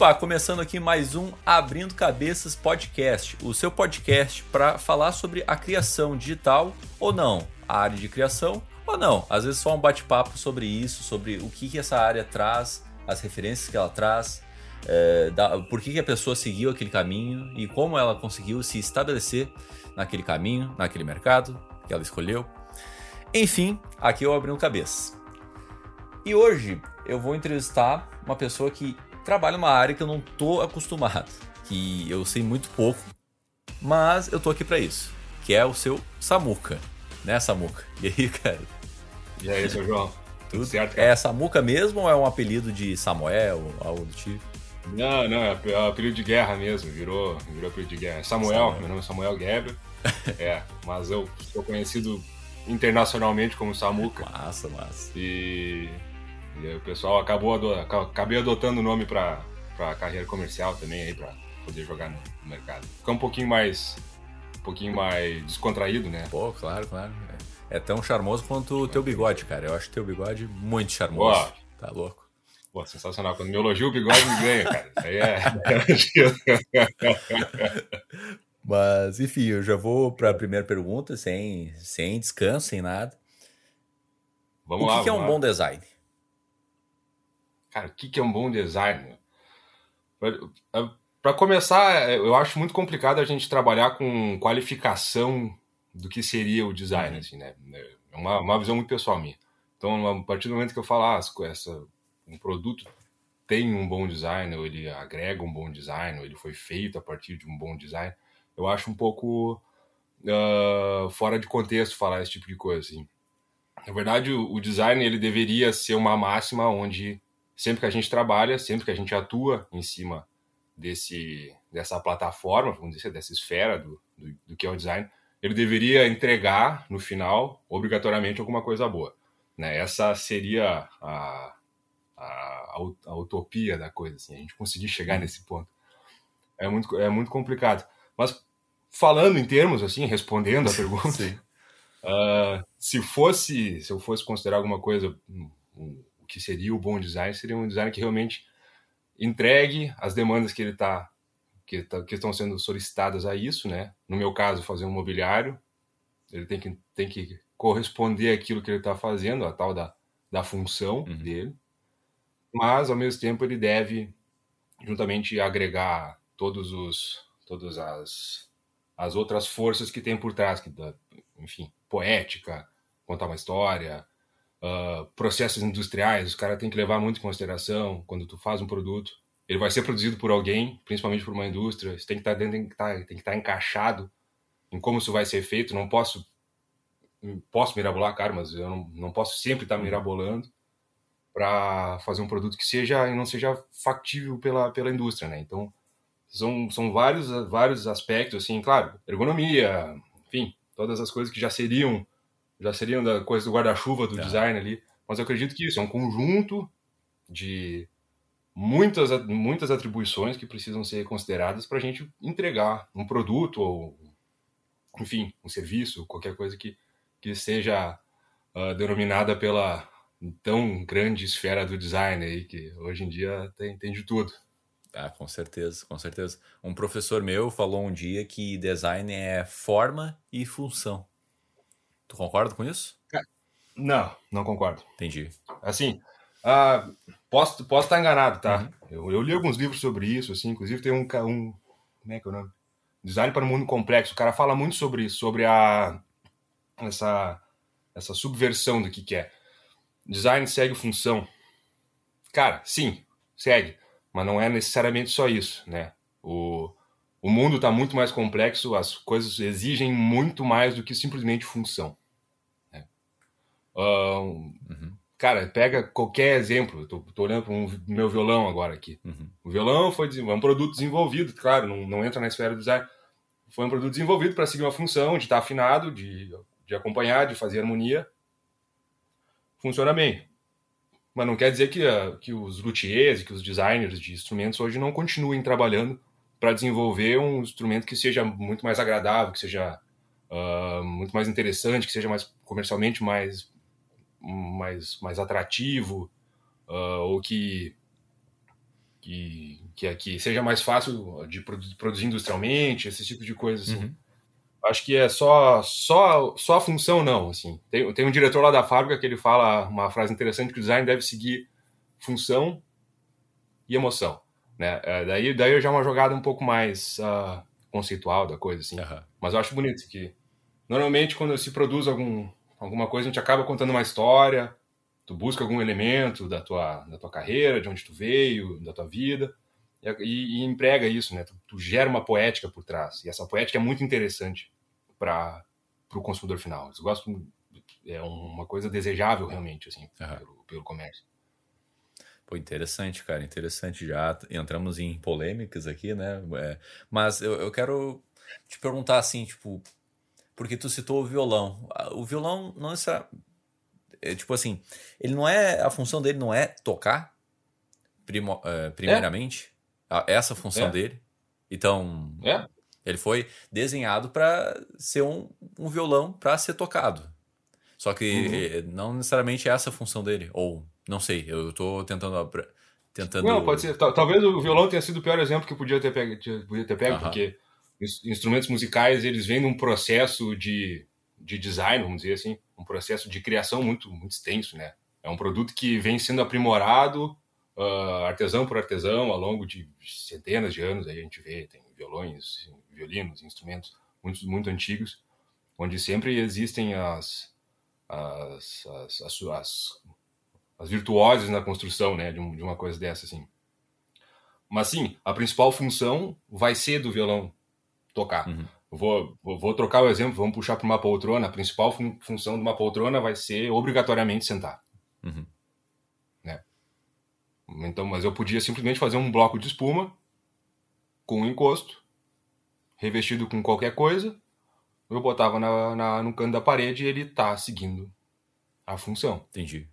Opa, começando aqui mais um Abrindo Cabeças Podcast, o seu podcast para falar sobre a criação digital ou não, a área de criação ou não. Às vezes só um bate-papo sobre isso, sobre o que, que essa área traz, as referências que ela traz, é, da, por que, que a pessoa seguiu aquele caminho e como ela conseguiu se estabelecer naquele caminho, naquele mercado que ela escolheu. Enfim, aqui eu abri um cabeça. E hoje eu vou entrevistar uma pessoa que trabalha numa área que eu não tô acostumado, que eu sei muito pouco, mas eu tô aqui para isso, que é o seu Samuca, né, Samuca? E aí, cara? E aí, seu João? Tudo certo? Cara? É Samuca mesmo ou é um apelido de Samuel, algo do tipo? Não, não, é, é apelido de guerra mesmo, virou, virou apelido de guerra. Samuel, Samuel. meu nome é Samuel Geber, é, mas eu sou conhecido internacionalmente como Samuca. Massa, massa. E, e o pessoal acabou acabei adotando o nome para carreira comercial também aí para poder jogar no, no mercado. Ficar um pouquinho mais um pouquinho mais descontraído, né? Pô, claro, claro. É, é tão charmoso quanto o teu bigode, cara. Eu acho teu bigode muito charmoso. Pô, tá louco. Pô, sensacional. Quando me elogio o bigode, me ganha, cara. Isso aí é. Mas, enfim, eu já vou para a primeira pergunta, sem, sem descanso, sem nada. Vamos o que lá. O que é um lá. bom design? Cara, o que é um bom design? Para começar, eu acho muito complicado a gente trabalhar com qualificação do que seria o design, uhum. assim, né? É uma, uma visão muito pessoal minha. Então, a partir do momento que eu falar ah, essa, um produto tem um bom design, ou ele agrega um bom design, ou ele foi feito a partir de um bom design, eu acho um pouco uh, fora de contexto falar esse tipo de coisa. Assim. Na verdade, o, o design ele deveria ser uma máxima onde sempre que a gente trabalha, sempre que a gente atua em cima desse dessa plataforma, vamos dizer, dessa esfera do, do, do, que é o design, ele deveria entregar no final obrigatoriamente alguma coisa boa. Né? Essa seria a, a, a, utopia da coisa, assim, a gente conseguir chegar nesse ponto. É muito, é muito complicado. Mas falando em termos, assim, respondendo a pergunta, uh, se fosse, se eu fosse considerar alguma coisa, um, um, que seria o bom design, seria um design que realmente entregue as demandas que ele está que, tá, que, estão sendo solicitadas a isso, né? No meu caso, fazer um mobiliário, ele tem que, tem que corresponder àquilo que ele está fazendo, a tal da, da função uhum. dele, mas ao mesmo tempo ele deve juntamente agregar todos os todas as, as outras forças que tem por trás, que, enfim, poética, contar uma história, uh, processos industriais, os caras têm que levar muito em consideração quando tu faz um produto. Ele vai ser produzido por alguém, principalmente por uma indústria, isso tem que estar tá dentro, tem que estar, tá, tem que estar tá encaixado em como isso vai ser feito. Não posso posso mirabolar, cara, mas eu não, não posso sempre estar mirabolando para fazer um produto que seja e não seja factível pela, pela indústria, né? Então, são, são vários, vários aspectos, assim, claro, ergonomia, enfim, todas as coisas que já seriam já seriam da coisa do guarda-chuva do é. design ali, mas eu acredito que isso é um conjunto de muitas, muitas atribuições que precisam ser consideradas para a gente entregar um produto ou, enfim, um serviço, qualquer coisa que, que seja uh, denominada pela tão grande esfera do design aí, que hoje em dia tem, tem de tudo. Ah, com certeza, com certeza. Um professor meu falou um dia que design é forma e função. Tu concorda com isso? Não, não concordo. Entendi. Assim, uh, posso, posso estar enganado, tá? Uhum. Eu, eu, li alguns livros sobre isso, assim, inclusive tem um, um como é que é o nome? Design para o mundo complexo. O cara fala muito sobre isso, sobre a essa essa subversão do que, que é. Design segue função. Cara, sim, segue mas não é necessariamente só isso, né? O, o mundo está muito mais complexo, as coisas exigem muito mais do que simplesmente função. Né? uhum. Cara, pega qualquer exemplo. Estou olhando para o um, meu violão agora aqui. Uhum. O violão foi é um produto desenvolvido, claro, não, não entra na esfera do design. Foi um produto desenvolvido para seguir uma função, de estar tá afinado, de, de acompanhar, de fazer harmonia. Funciona bem. Mas não quer dizer que, uh, que os luthiers, que os designers de instrumentos hoje não continuem trabalhando para desenvolver um instrumento que seja muito mais agradável, que seja uh, muito mais interessante, que seja mais comercialmente mais, mais, mais atrativo, uh, ou que, que, que aqui seja mais fácil de produzir industrialmente, esse tipo de coisa assim. Uhum. Acho que é só só só a função não, assim. Tem, tem um diretor lá da fábrica que ele fala uma frase interessante que o design deve seguir função e emoção, né? É, daí daí já é uma jogada um pouco mais uh, conceitual da coisa assim. Uhum. Mas eu acho bonito que normalmente quando se produz algum alguma coisa a gente acaba contando uma história, tu busca algum elemento da tua da tua carreira, de onde tu veio, da tua vida e, e emprega isso, né? Tu, tu, gera uma poética por trás. E essa poética é muito interessante para o consumidor final. Eu gosto, é uma coisa desejável realmente, assim, uhum. pelo, pelo comércio. Pô, interessante, cara, interessante. Já entramos em polêmicas aqui, né? É, mas eu, eu quero te perguntar assim, tipo, porque tu citou o violão. O violão não é, é tipo assim, ele não é a função dele não é tocar primo, é, primeiramente essa função é. dele. Então, é. ele foi desenhado para ser um, um violão para ser tocado. Só que uhum. Eh, não necessariamente é essa a função dele. Ou, não sei, eu estou tentando. tentando... Não, pode ser. Talvez o violão tenha sido o pior exemplo que podia ter pego, podia ter pego uhum. porque instrumentos musicais eles vêm num processo de, de design, vamos dizer assim, um processo de criação muito, muito extenso, né? É um produto que vem sendo aprimorado uh, artesão por artesão, ao longo de centenas de anos, aí a gente vê, tem violões, violinos, instrumentos muito, muito antigos, onde sempre existem as, as, as, as, as, as virtuosas na construção né, de, um, de uma coisa dessa. Assim. Mas sim, a principal função vai ser do violão tocar. Uhum. Vou, vou, vou, trocar o exemplo, vamos puxar para uma poltrona. A principal fun função de uma poltrona vai ser obrigatoriamente sentar. Uhum. Então, mas eu podia simplesmente fazer um bloco de espuma com um encosto, revestido com qualquer coisa. Eu botava na, na, no canto da parede e ele tá seguindo a função. Entendi.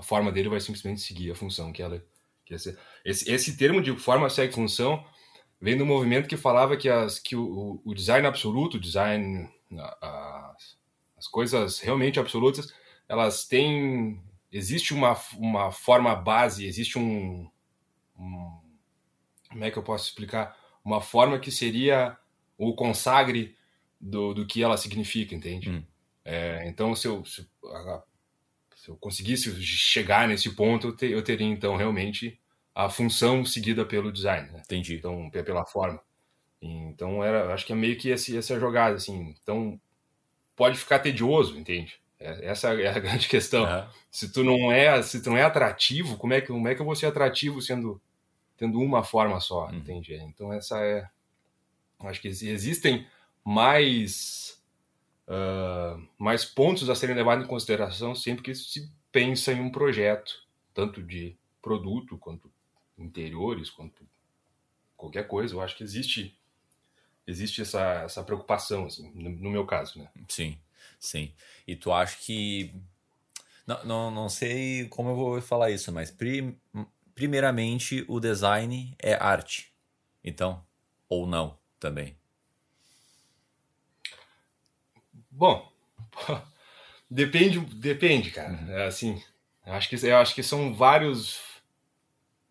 A forma dele vai simplesmente seguir a função que ela que esse, esse, esse termo de forma segue função vem do movimento que falava que, as, que o, o design absoluto, o design, as, as coisas realmente absolutas, elas têm existe uma, uma forma base, existe um, um, Como é que eu posso explicar? Uma forma que seria o consagre do, do que ela significa, entende? Hum. É, então, se eu, se, se, eu conseguisse chegar nesse ponto, eu, te, eu, teria então realmente a função seguida pelo design. Né? Entendi. Então, pela forma. Então, era, acho que é meio que esse, essa jogada, assim. Então, pode ficar tedioso, entende? É, essa é a grande questão. Uhum. Se tu não é, se tu não é atrativo, como é que como é que eu vou ser atrativo sendo tendo uma forma só, uhum. entende? Então essa é, acho que existem mais uh, mais pontos a serem levados em consideração sempre que se pensa em um projeto, tanto de produto quanto interiores, quanto qualquer coisa. Eu acho que existe existe essa, essa preocupação, assim, no, no meu caso, né? Sim. Sim. E tu acha que. Não, não, não sei como eu vou falar isso, mas prim... primeiramente o design é arte. Então, ou não também? Bom, depende, depende, cara. Uhum. É assim, eu acho que eu acho que são vários.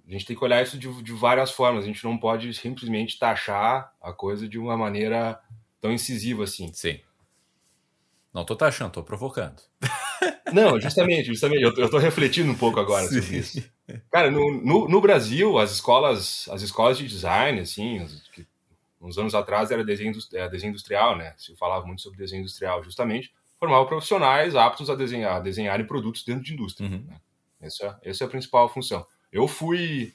A gente tem que olhar isso de, de várias formas. A gente não pode simplesmente taxar a coisa de uma maneira tão incisiva assim. Sim. Não tô taxando, tô provocando. Não, justamente, justamente. Eu, eu tô refletindo um pouco agora Sim. sobre isso. Cara, no, no, no, Brasil, as escolas, as escolas de design, assim, que, uns anos atrás era desenho, desenho industrial, né? Se falava muito sobre desenho industrial, justamente, formavam profissionais aptos a desenhar, a desenharem produtos dentro de indústria. Uhum. Né? Essa, essa é a principal função. Eu fui.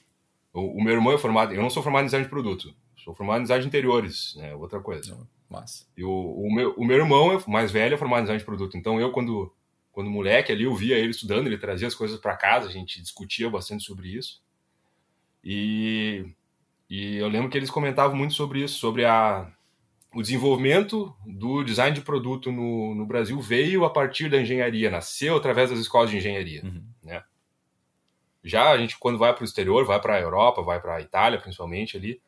O, o, meu irmão é formado. Eu não sou formado em design de produto, sou formado em design de interiores, né? Outra coisa. Mas... E o, o, meu, o meu irmão é mais velho, é formado em design de produto. Então eu, quando, quando moleque ali, eu via ele estudando, ele trazia as coisas para casa, a gente discutia bastante sobre isso. E, e eu lembro que eles comentavam muito sobre isso, sobre a, o desenvolvimento do design de produto no, no Brasil veio a partir da engenharia, nasceu através das escolas de engenharia. Uhum. Né? Já a gente, quando vai para o exterior, vai para a Europa, vai para a Itália principalmente ali,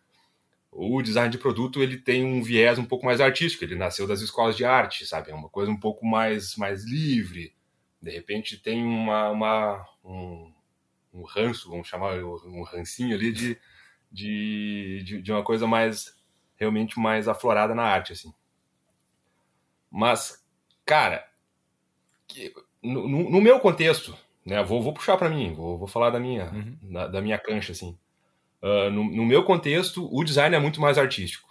o design de produto ele tem um viés um pouco mais artístico, ele nasceu das escolas de arte, sabe? É uma coisa um pouco mais, mais livre. De repente tem uma, uma um, um ranço, vamos chamar um rancinho ali de, de, de, de uma coisa mais realmente mais aflorada na arte, assim. Mas, cara, no, no meu contexto, né, vou, vou puxar para mim, vou, vou falar da minha, uhum. da, da, minha cancha, assim. Uh, no, no, meu contexto, o design é muito mais artístico.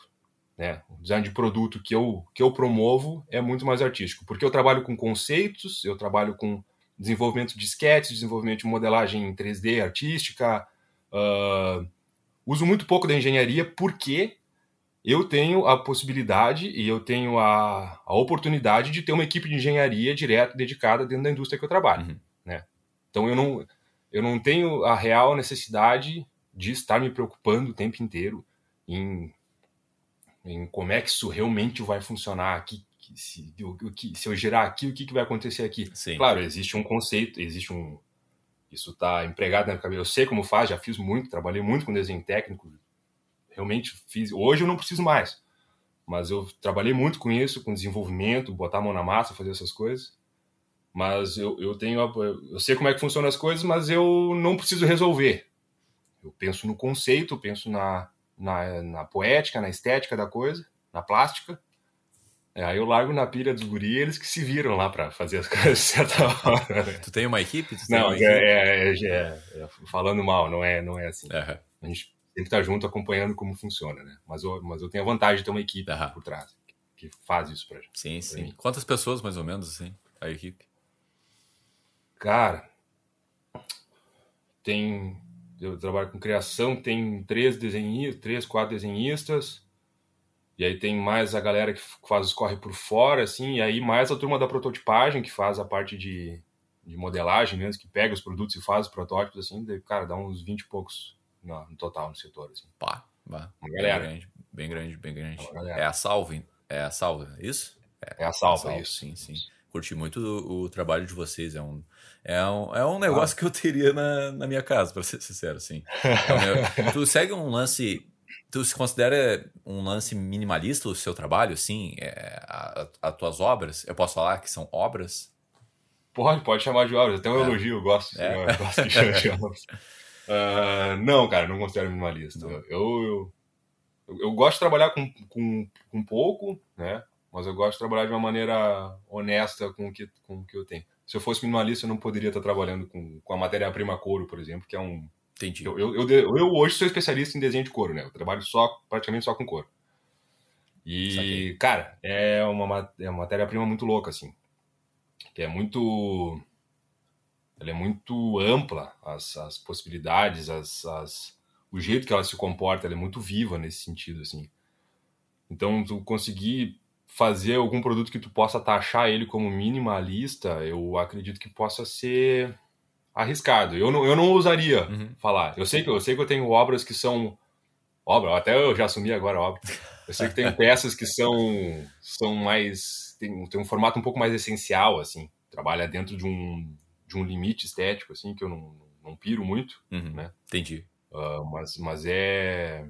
Né? O design de produto que eu, que eu promovo é muito mais artístico, porque eu trabalho com conceitos, eu trabalho com desenvolvimento de sketches, desenvolvimento de modelagem em 3D artística, uh, uso muito pouco da engenharia porque eu tenho a possibilidade e eu tenho a, a oportunidade de ter uma equipe de engenharia direta, dedicada dentro da indústria que eu trabalho. Uhum. Né? Então eu não, eu não tenho a real necessidade de estar me preocupando o tempo inteiro em, em como é que isso realmente vai funcionar aqui. Se, o, que, se eu girar aqui, o que, que vai acontecer aqui? Sim. Claro, existe um conceito, existe um. Isso está empregado na minha cabeça. Eu sei como faz, já fiz muito, trabalhei muito com desenho técnico, realmente fiz. Hoje eu não preciso mais, mas eu trabalhei muito com isso, com desenvolvimento, botar a mão na massa, fazer essas coisas. Mas eu, eu tenho. Eu sei como é que funcionam as coisas, mas eu não preciso resolver. Eu penso no conceito, penso na, na, na poética, na estética da coisa, na plástica. É, aí eu largo na pilha dos guri eles que se viram lá para fazer as coisas de certa hora. Né? Tu tem uma equipe? não, uma é, equipe? É, é, é, falando mal, não é, não é assim. Uhum. A gente tem que estar junto acompanhando como funciona, né? Mas eu, mas eu tenho a vantagem de ter uma equipe uhum. por trás que faz isso pra gente. Sim, sim. Mim. Quantas pessoas, mais ou menos, assim, a equipe? Cara, tem. Eu trabalho com criação, tem três desenhistas, três, quatro desenhistas. E aí tem mais a galera que faz os corre por fora, assim, e aí mais a turma da prototipagem, que faz a parte de, de modelagem mesmo, que pega os produtos e faz os protótipos, assim, daí, cara, dá uns 20 e poucos no, no total no setor. Assim. Pá, pá. Uma galera. Bem grande, bem grande, bem grande. É a salva, é a salva, é isso? É, é a salva, é isso. Sim, sim. Curti muito o, o, trabalho de vocês. É um, é um, é um negócio ah. que eu teria na, na minha casa, para ser sincero, assim. É tu segue um lance. Tu se considera um lance minimalista o seu trabalho, assim? É, as tuas obras? Eu posso falar que são obras? Pode, pode chamar de obras. Até um é. elogio, eu gosto. É. Eu gosto de chamar de obras. Uh, não, cara, não considero minimalista. Não. Eu, eu, eu, gosto de trabalhar com, com, com pouco, né? Mas eu gosto de trabalhar de uma maneira honesta com o que, com o que eu tenho. Se eu fosse minimalista, eu não poderia estar trabalhando com, com a matéria-prima couro, por exemplo, que é um. Entendi. Eu, eu, eu, eu, hoje sou especialista em desenho de couro, né? Eu trabalho só, praticamente só com couro. E, cara, é uma, é uma matéria-prima muito louca, assim. Que é muito ela é muito ampla, as, as possibilidades, as, as, o jeito que ela se comporta, ela é muito viva nesse sentido, assim. Então, tu conseguir fazer algum produto que tu possa taxar ele como minimalista, eu acredito que possa ser arriscado. Eu não, eu não ousaria uhum. falar. Eu sei que eu sei que eu tenho obras que são obra, até eu já assumi agora obra. Eu sei que tem peças que são são mais tem, tem um formato um pouco mais essencial assim, trabalha dentro de um de um limite estético, assim, que eu não, não piro muito, uhum, né? Entendi. Uh, mas, mas é...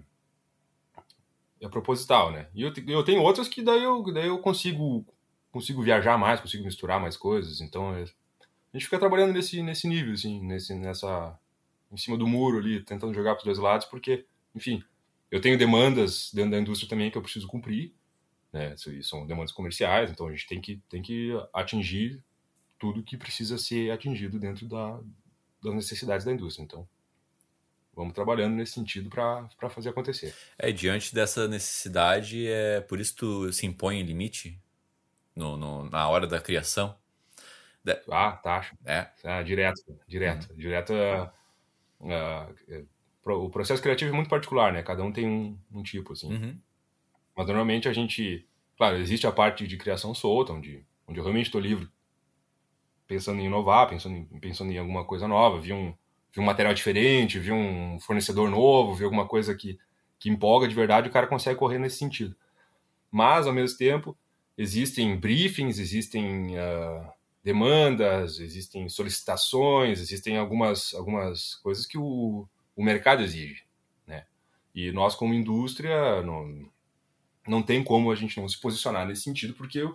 É proposital, né? E eu, eu tenho outras que daí eu, daí eu consigo, consigo viajar mais, consigo misturar mais coisas, então é... a gente fica trabalhando nesse, nesse nível, assim, nesse, nessa... em cima do muro ali, tentando jogar para os dois lados, porque, enfim, eu tenho demandas dentro da indústria também que eu preciso cumprir, né? São demandas comerciais, então a gente tem que, tem que atingir tudo que precisa ser atingido dentro da, das necessidades da indústria. Então, vamos trabalhando nesse sentido para fazer acontecer. É, diante dessa necessidade, é por isso tu se impõe limite no, no, na hora da criação? Ah, taxa. É? Ah, direto, direto. Uhum. Direto, uh, uh, o processo criativo é muito particular, né? Cada um tem um, um tipo, assim. Uhum. Mas normalmente a gente... Claro, existe a parte de criação solta, onde, onde eu realmente estou livre pensando em inovar, pensando em, pensando em alguma coisa nova, vi um, vi um material diferente, vi um fornecedor novo, vi alguma coisa que, que empolga de verdade, o cara consegue correr nesse sentido. Mas, ao mesmo tempo, existem briefings, existem uh, demandas, existem solicitações, existem algumas, algumas coisas que o, o mercado exige. Né? E nós, como indústria, não, não tem como a gente não se posicionar nesse sentido, porque,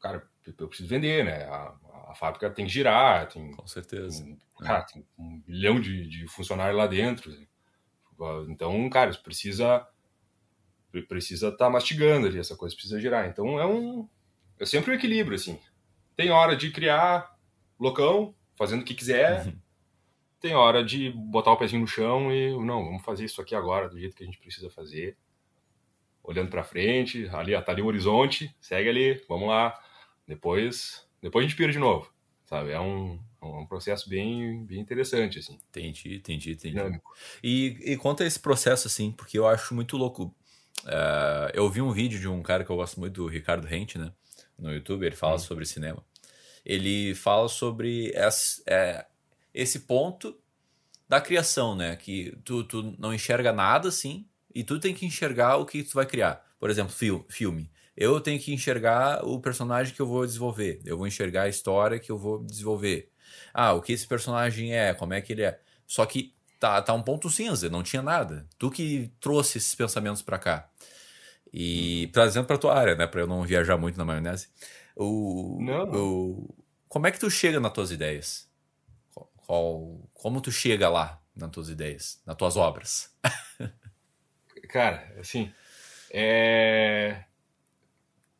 cara, eu preciso vender, né? A, a fábrica tem que girar, tem. Com certeza. Tem, cara, tem um milhão de, de funcionários lá dentro. Então, cara, precisa precisa estar tá mastigando ali, essa coisa precisa girar. Então é um é sempre um equilíbrio assim. Tem hora de criar loucão, fazendo o que quiser. Uhum. Tem hora de botar o pezinho no chão e não, vamos fazer isso aqui agora do jeito que a gente precisa fazer. Olhando para frente, ali tá ali o horizonte, segue ali, vamos lá. Depois, depois a gente pira de novo, sabe? É um é um processo bem, bem interessante, assim. Entendi, entendi, entendi. Dinâmico. E, e conta esse processo, assim, porque eu acho muito louco. Uh, eu vi um vídeo de um cara que eu gosto muito, do Ricardo Rente, né? No YouTube, ele fala hum. sobre cinema. Ele fala sobre esse, é, esse ponto da criação, né? Que tu, tu não enxerga nada, assim, e tu tem que enxergar o que tu vai criar. Por exemplo, fil filme eu tenho que enxergar o personagem que eu vou desenvolver. Eu vou enxergar a história que eu vou desenvolver ah, o que esse personagem é, como é que ele é. Só que tá, tá um ponto cinza, não tinha nada. Tu que trouxe esses pensamentos para cá. E trazendo para tua área, né, para eu não viajar muito na maionese. O, não. O, como é que tu chega nas tuas ideias? Qual, como tu chega lá nas tuas ideias, nas tuas obras? Cara, assim, é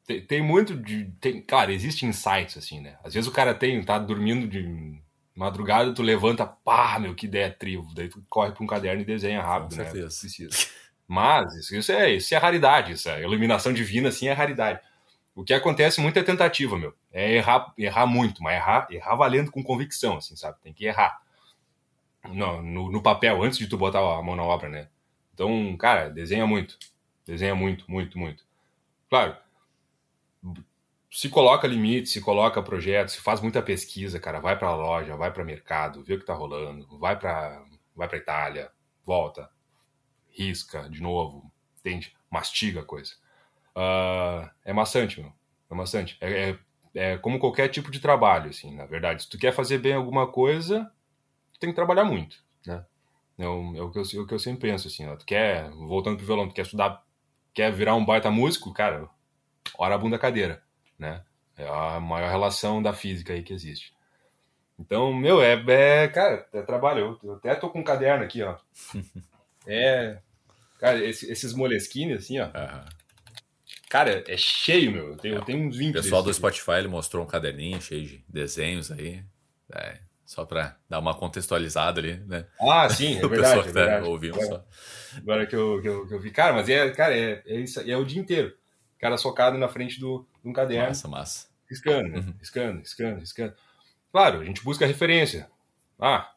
tem, tem, muito de. Tem, claro, existe insights, assim, né? Às vezes o cara tem, tá dormindo de madrugada, tu levanta, pá, meu, que ideia trivo. Daí tu corre para um caderno e desenha rápido, Com né? Precisa. Mas isso, isso, é, isso é raridade, isso é iluminação divina, assim, é raridade. O que acontece muito é tentativa, meu. É errar, errar muito, mas errar, errar valendo com convicção, assim, sabe? Tem que errar. No, no, no papel, antes de tu botar a mão na obra, né? Então, cara, desenha muito. Desenha muito, muito, muito. Claro, se coloca limite, se coloca projeto, se faz muita pesquisa, cara, vai para loja, vai para mercado, vê o que tá rolando, vai para vai para Itália, volta, risca de novo, entende? Mastiga a coisa. Uh, é maçante, meu. É maçante. É, é, é, como qualquer tipo de trabalho, assim, na verdade. Se tu quer fazer bem alguma coisa, tu tem que trabalhar muito, né? É o, é o, que, eu, é o que eu sempre penso, assim, ó. Tu quer, voltando pro violão, tu quer estudar, quer virar um baita músico, cara, hora a bunda cadeira, né? É a maior relação da física aí que existe. Então, meu, é, é cara, é trabalho. Eu, até tô com um caderno aqui, ó. É, cara, esse, esses moleskines, assim, ó. Uhum. Cara, é cheio, meu. Eu tenho, é, tenho uns 20 O pessoal do Spotify, ele mostrou um caderninho cheio de desenhos aí. É, só para dar uma contextualizada ali, né? Ah, sim, é o verdade. Pessoal é tá ouvindo agora, só. Agora que eu, que eu, que eu vi. Cara, mas é, cara, é, é, isso, é o dia inteiro cara socado na frente do, de um caderno. Massa, massa. Riscando, né? Riscando, riscando, riscando. Claro, a gente busca referência. Ah,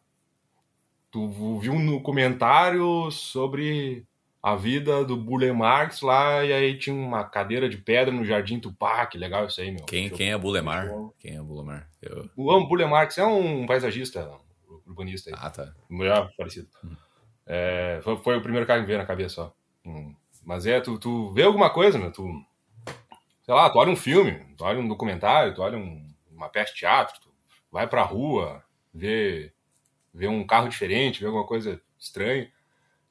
tu viu no comentário sobre a vida do Burle Marx lá, e aí tinha uma cadeira de pedra no Jardim Tupá, que legal isso aí, meu. Quem, quem é Burle Marx? Quem é Burle Marx? Eu... O Burle Marx é um paisagista, urbanista aí. Ah, tá. Parecido. Hum. É, foi, foi, o primeiro cara que veio na cabeça, ó. Hum. Mas é, tu, tu vê alguma coisa, meu, tu sei lá, tu olha um filme, tu olha um documentário, tu olha um, uma peça de teatro, tu vai pra rua, vê, vê um carro diferente, vê alguma coisa estranha.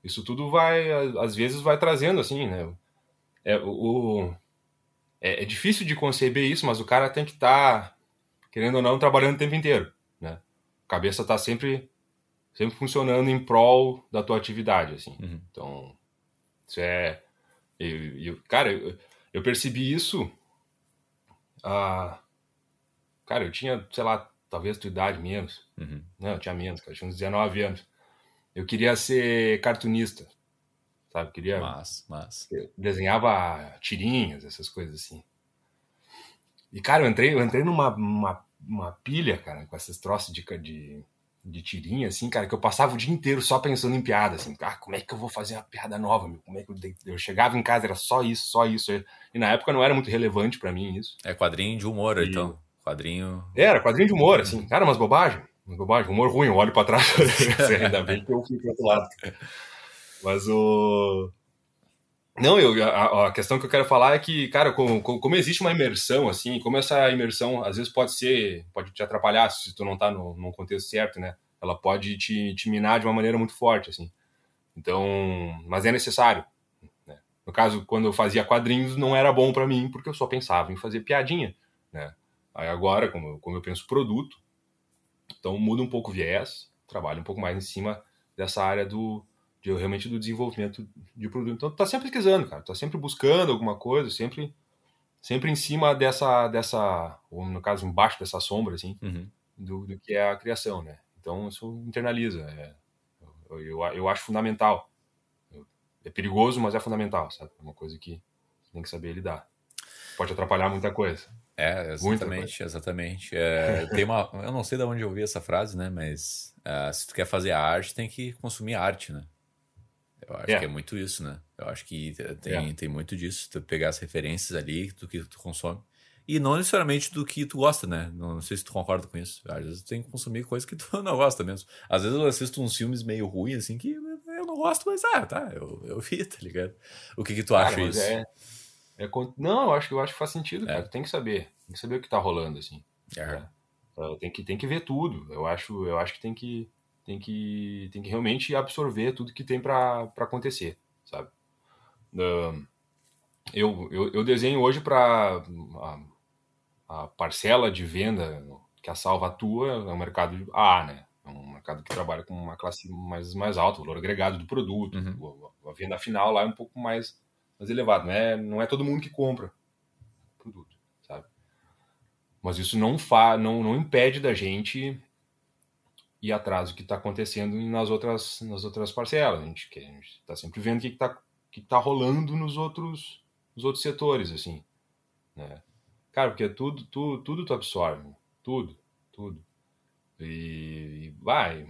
Isso tudo vai, às vezes, vai trazendo, assim, né? É, o, é, é difícil de conceber isso, mas o cara tem que estar, tá, querendo ou não, trabalhando o tempo inteiro, né? A cabeça tá sempre, sempre funcionando em prol da tua atividade, assim. Uhum. Então, isso é... Eu, eu, cara, eu, eu percebi isso. Ah, cara, eu tinha, sei lá, talvez tua idade menos. Uhum. Não, eu tinha menos, cara, eu tinha uns 19 anos. Eu queria ser cartunista, sabe? Queria. Mas, mas. Eu desenhava tirinhas, essas coisas assim. E, cara, eu entrei, eu entrei numa uma, uma pilha, cara, com esses troços de, de de tirinha, assim, cara, que eu passava o dia inteiro só pensando em piada, assim, ah, como é que eu vou fazer uma piada nova, meu? Como é que eu, eu chegava em casa, era só isso, só isso. E na época não era muito relevante para mim isso. É quadrinho de humor, e... então. Quadrinho. Era, quadrinho de humor, assim. Cara, umas bobagens. Umas bobagens. Humor ruim, eu olho pra trás. Ainda bem que eu fui pro outro lado. Mas o. Não, eu, a, a, questão que eu quero falar é que, cara, como, como, existe uma imersão, assim, como essa imersão às vezes pode ser, pode te atrapalhar se tu não tá no, num contexto certo, né? Ela pode te, te minar de uma maneira muito forte, assim. Então, mas é necessário. Né? No caso, quando eu fazia quadrinhos, não era bom para mim, porque eu só pensava em fazer piadinha, né? Aí agora, como, como eu penso produto, então muda um pouco o viés, trabalho um pouco mais em cima dessa área do, de realmente do desenvolvimento de produto. Então, tá sempre pesquisando, cara. Tá sempre buscando alguma coisa, sempre sempre em cima dessa, dessa ou no caso, embaixo dessa sombra, assim, Uhum. do, do que é a criação, né? Então, isso internaliza. É, eu, eu, eu acho fundamental. É perigoso, mas é fundamental, sabe? É uma coisa que tem que saber lidar. Pode atrapalhar muita coisa. É, exatamente, exatamente. É, tem uma, eu não sei de onde eu ouvi essa frase, né? Mas ah, se tu quer fazer arte, tem que consumir arte, né? Eu acho É. que é muito isso, né? Eu acho que tem, É. tem muito disso, tu pegar as referências ali do que tu consome. E não necessariamente do que tu gosta, né? Não, não sei se tu concorda com isso. Às vezes tu tem que consumir coisa que tu não gosta mesmo. Às vezes eu assisto uns filmes meio ruins, assim, que eu não gosto, mas ah, tá, eu, eu vi, tá ligado? O que que tu acha Cara, mas isso? é- é não, eu acho, que- eu acho que faz sentido, É. cara. Tem que saber. Tem que saber o que tá rolando, assim. É. Uh, tem, que, tem que ver tudo. Eu acho, eu acho que tem que, tem que tem que realmente absorver tudo que tem para acontecer, sabe? Eu, eu, eu desenho hoje para a, a parcela de venda que a Salva atua é um mercado A, né? É um mercado que trabalha com uma classe mais, mais alta, o valor agregado do produto. Uhum. A, a venda final lá é um pouco mais, mais elevado. Não é, não é todo mundo que compra produto, sabe? Mas isso não, fa, não, não impede da gente ir atrás do que está acontecendo nas outras, nas outras parcelas. A gente está sempre vendo o que está que tá rolando nos outros, nos outros setores, assim. Né? Cara, porque tudo, tudo, tudo tu absorve. Tudo, tudo. E, e vai.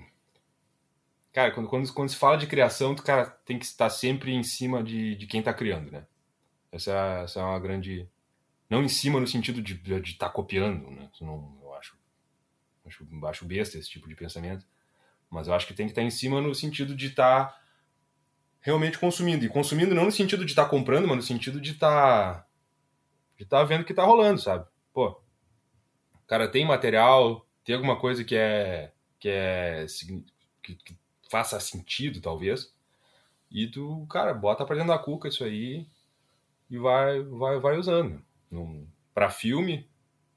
Cara, quando, quando, quando se fala de criação, tu cara tem que estar sempre em cima de, de quem está criando, né? Essa, essa é uma grande. Não em cima no sentido de estar de tá copiando, né? Não, eu acho, acho, acho besta esse tipo de pensamento. Mas eu acho que tem que estar em cima no sentido de estar realmente consumindo. E consumindo não no sentido de estar comprando, mas no sentido de estar de estar vendo o que está rolando, sabe? Pô, cara tem material, tem alguma coisa que é que é que, que faça sentido, talvez. E tu, cara, bota pra dentro da cuca isso aí e vai vai vai usando. Num, pra filme,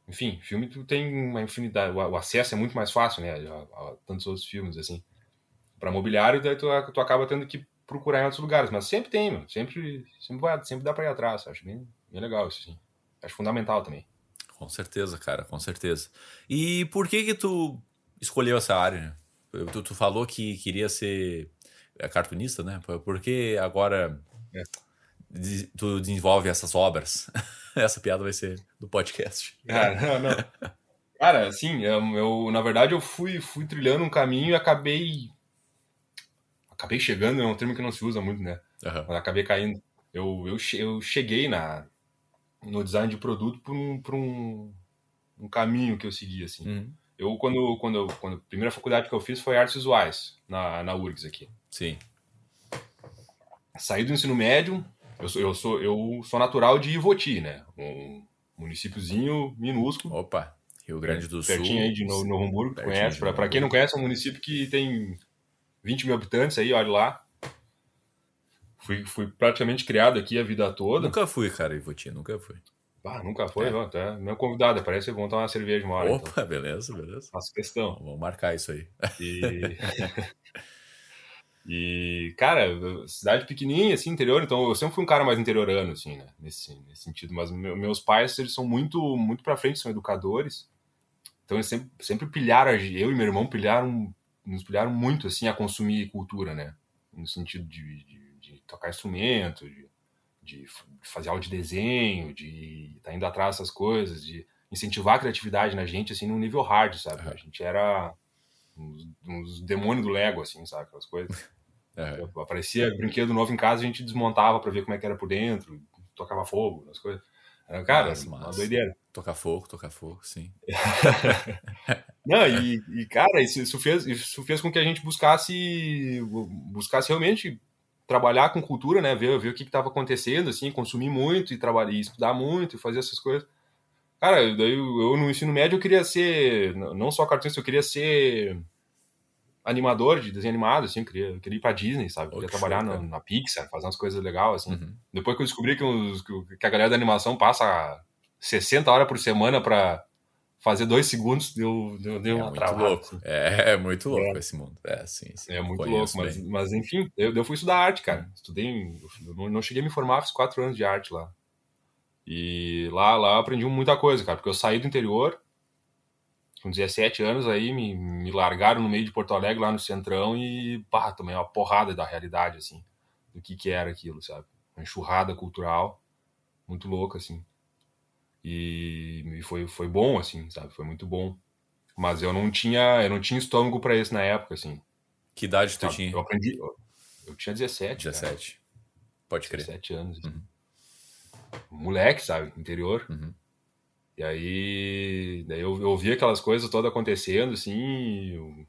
enfim, filme tu tem uma infinidade, o, acesso é muito mais fácil, né, a, a tantos outros filmes assim. Pra mobiliário, daí tu, tu acaba tendo que procurar em outros lugares, mas sempre tem, mano. Sempre, sempre, vai, sempre dá pra ir atrás. Acho bem, bem legal isso, sim. Acho fundamental também. Com certeza, cara, com certeza. E por que que tu escolheu essa área? Tu, tu falou que queria ser é, cartunista, né? Por- que agora É. tu desenvolve essas obras? Essa piada vai ser do podcast. Cara, não, não. Cara, assim, eu, na verdade eu fui, fui trilhando um caminho e acabei. Acabei chegando, é um termo que não se usa muito, né? Aham. Mas acabei caindo. Eu, eu, eu cheguei na, no design de produto por um, por um, um caminho que eu segui, assim. Uhum. Eu, quando, quando, quando a primeira faculdade que eu fiz foi artes visuais, na, na URGS aqui. Sim. Saí do ensino médio, eu sou, eu sou, eu sou natural de Ivoti, né? Um municípiozinho minúsculo. Opa, Rio Grande do Sul. Pertinho aí de Novo, Novo Hamburgo, conhece. pra quem não conhece, é um município que tem 20 mil habitantes aí, olha lá. Fui, fui praticamente criado aqui a vida toda. Nunca fui, cara, Ivoti, nunca fui. Ah, nunca foi, É. tá? Meu convidado, parece que vão tomar uma cerveja uma hora. Então. Opa, beleza, beleza. Faço questão. Vamos marcar isso aí. E... e, cara, cidade pequenininha, assim, interior, então eu sempre fui um cara mais interiorano, assim, né, nesse, nesse sentido. Mas meu- meus pais, eles são muito, muito pra frente, são educadores. Então eles sempre, sempre pilharam, eu e meu irmão pilharam, nos pilharam muito, assim, a consumir cultura, né, no sentido de, de, de tocar instrumento, de, de fazer aula de desenho, de estar indo atrás dessas coisas, de incentivar a criatividade na gente, assim, num nível hard, sabe? Aham. A gente era uns, uns demônios do Lego, assim, sabe? Aquelas coisas. É. Aparecia brinquedo novo em casa, a gente desmontava pra ver como é que era por dentro, tocava fogo, as coisas. Era, Cara, Massa, uma massa. doideira. Tocar fogo, tocar fogo, sim. Não, e, e, cara, isso, isso fez, isso fez com que a gente buscasse, buscasse realmente trabalhar com cultura, né? Ver, ver o que estava acontecendo, assim, consumir muito e trabalhar, e estudar muito e fazer essas coisas. Cara, daí eu, eu no ensino médio eu queria ser, não só cartunista, eu queria ser animador de desenho animado, assim, eu queria, eu queria ir pra Disney, sabe? Eu queria que trabalhar na, na Pixar, fazer umas coisas legais, assim. Uhum. Depois que eu descobri que, os- que a galera da animação passa 60 horas por semana pra fazer dois segundos deu, deu, deu é uma muito travada. louco. É, é muito louco É. esse mundo. É, sim, sim. É muito louco, mas, mas enfim, eu, eu fui estudar arte, cara. Estudei, não, não cheguei a me formar, fiz quatro anos de arte lá. E lá, lá eu aprendi muita coisa, cara, porque eu saí do interior, com 17 anos, aí me, me largaram no meio de Porto Alegre, lá no Centrão, e pá, tomei uma porrada da realidade, assim, do que que era aquilo, sabe? Uma enxurrada cultural, muito louca, assim. E, foi, foi bom, assim, sabe? Foi muito bom. Mas eu não tinha, eu não tinha estômago pra isso na época, assim. Que idade tu Sabe? tinha? Eu aprendi. Eu, eu tinha 17. 17. Pode Cara, crer. 17 anos. assim. Uhum. Moleque, sabe? Interior. Uhum. E aí. Daí eu, eu via aquelas coisas todas acontecendo, assim. Eu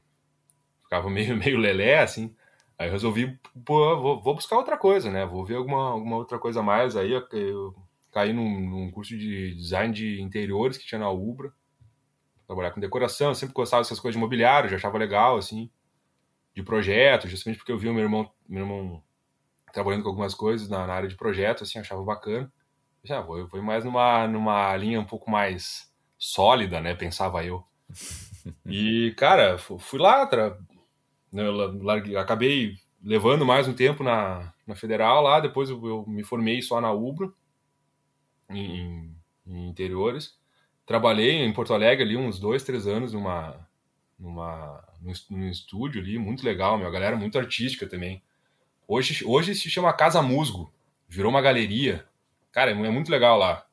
ficava meio, meio lelé, assim. Aí eu resolvi, pô, vou, vou buscar outra coisa, né? Vou ver alguma, alguma outra coisa mais. Aí eu, eu caí num, num curso de design de interiores que tinha na Ubra. Trabalhar com decoração, eu sempre gostava dessas coisas de mobiliário, já achava legal, assim. De projeto, justamente porque eu vi o meu irmão, meu irmão trabalhando com algumas coisas na, na área de projeto, assim, achava bacana. Já vou, eu mais numa, numa linha um pouco mais sólida, né? Pensava eu. E, cara, fu- fui lá, tra... né, larguei- acabei levando mais um tempo na, na federal lá, depois eu, eu me formei só na Ubra, em, em interiores. Trabalhei em Porto Alegre ali uns dois, três anos numa, numa, num, es- num estúdio ali, muito legal, meu, a galera muito artística também. Hoje, hoje se chama Casa Musgo, virou uma galeria. Cara, é é muito legal lá.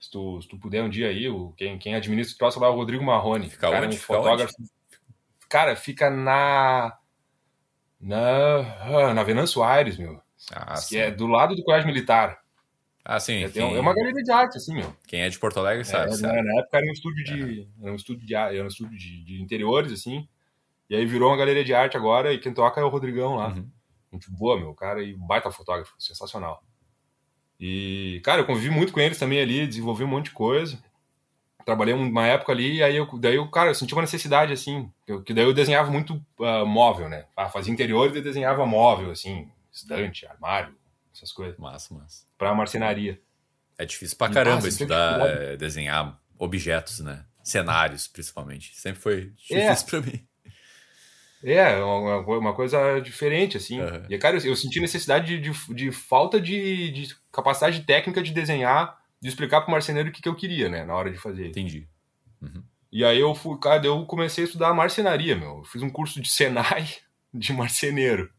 Se tu, se tu puder um dia aí, o, quem, quem administra o troço lá é o Rodrigo Marrone. Fica cara, é onde? um Fica fotógrafo. Cara, fica na. Na. Na Venâncio Aires, meu. Ah, que sim. é do lado do Colégio Militar. Ah, sim. É, Quem, é uma galeria de arte, assim, meu. quem é de Porto Alegre sabe, É, sabe. na, época era um estúdio de. Era um estúdio de, era um estúdio de, de interiores, assim. E aí virou uma galeria de arte agora, e quem toca é o Rodrigão lá. Uhum. Muito boa, meu. Cara, e baita fotógrafo, sensacional. E, cara, eu convivi muito com eles também ali, desenvolvi um monte de coisa. Trabalhei uma época ali, e aí eu, daí eu, cara, eu senti uma necessidade, assim, que, que daí eu desenhava muito ah, móvel, né? Ah, Fazia interiores e desenhava móvel, assim, estante, armário, essas coisas, Massa, massa. pra marcenaria. É difícil pra caramba tem estudar, é, desenhar objetos, né? Cenários, principalmente. Sempre foi É. difícil pra mim. É, uma, uma- uma coisa diferente, assim. Aham. E, cara, eu, eu senti necessidade de, de, de falta de, de capacidade técnica de desenhar, de explicar pro marceneiro o que, que eu queria, né, na hora de fazer. Entendi. Uhum. E aí eu fui, cara, eu comecei a estudar marcenaria, meu. Eu fiz um curso de Senai de marceneiro.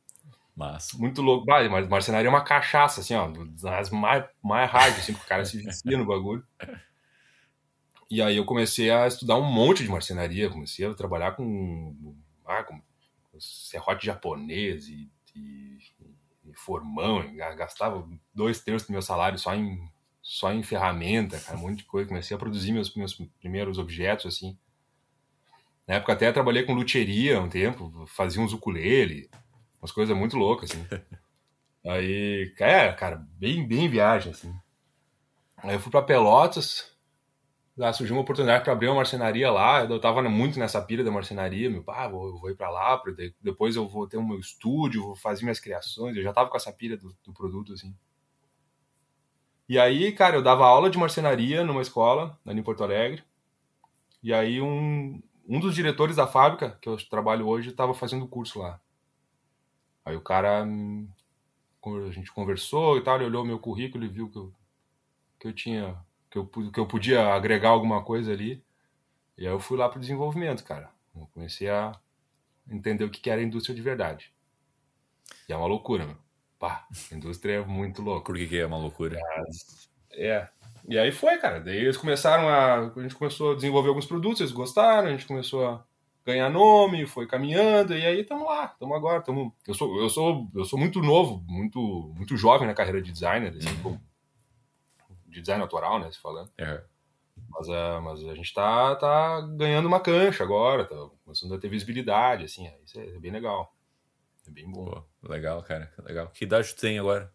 Muito louco. Bah, mas marcenaria é uma cachaça, assim, ó, das mais, mais hard, assim, porque o cara se vicia no bagulho. E aí eu comecei a estudar um monte de marcenaria, comecei a trabalhar com, ah, com serrote japonês e, e, e formão, gastava dois terços do meu salário só em, só em ferramenta, cara, um monte de coisa. Comecei a produzir meus, meus primeiros objetos, assim. Na época até trabalhei com luthieria um tempo, fazia uns ukulele, umas coisas muito loucas, assim. Aí, é, cara, bem, bem viagem, assim. Aí eu fui pra Pelotas, lá surgiu uma oportunidade para abrir uma marcenaria lá, eu tava muito nessa pira da marcenaria, meu, pá, vou, vou ir pra lá, depois eu vou ter o meu estúdio, vou fazer minhas criações, eu já tava com essa pira do, do produto, assim. E aí, cara, eu dava aula de marcenaria numa escola, ali em Porto Alegre, e aí um, um dos diretores da fábrica, que eu trabalho hoje, tava fazendo curso lá. Aí o cara, hum, a gente conversou e tal, ele olhou meu currículo e viu que eu, que eu tinha, que eu, que eu podia agregar alguma coisa ali. E aí eu fui lá pro desenvolvimento, cara. Eu comecei a entender o que era a indústria de verdade. E é uma loucura, meu. Pá, a indústria é muito louca. Por que, que é uma loucura? É. E aí foi, cara. Daí eles começaram a. A gente começou a desenvolver alguns produtos, eles gostaram, a gente começou a ganhar nome, foi caminhando, e aí estamos lá, estamos agora. Tamo... Eu, sou, eu, sou, eu sou muito novo, muito, muito jovem na carreira de designer, assim, Uhum. como- de design autoral, né? Se falando. É. Mas, a mas a gente tá, tá ganhando uma cancha agora, tá começando a ter visibilidade, assim, é, isso é, é bem legal. É bem bom. Pô, legal, cara. Legal. Que idade tu tem agora?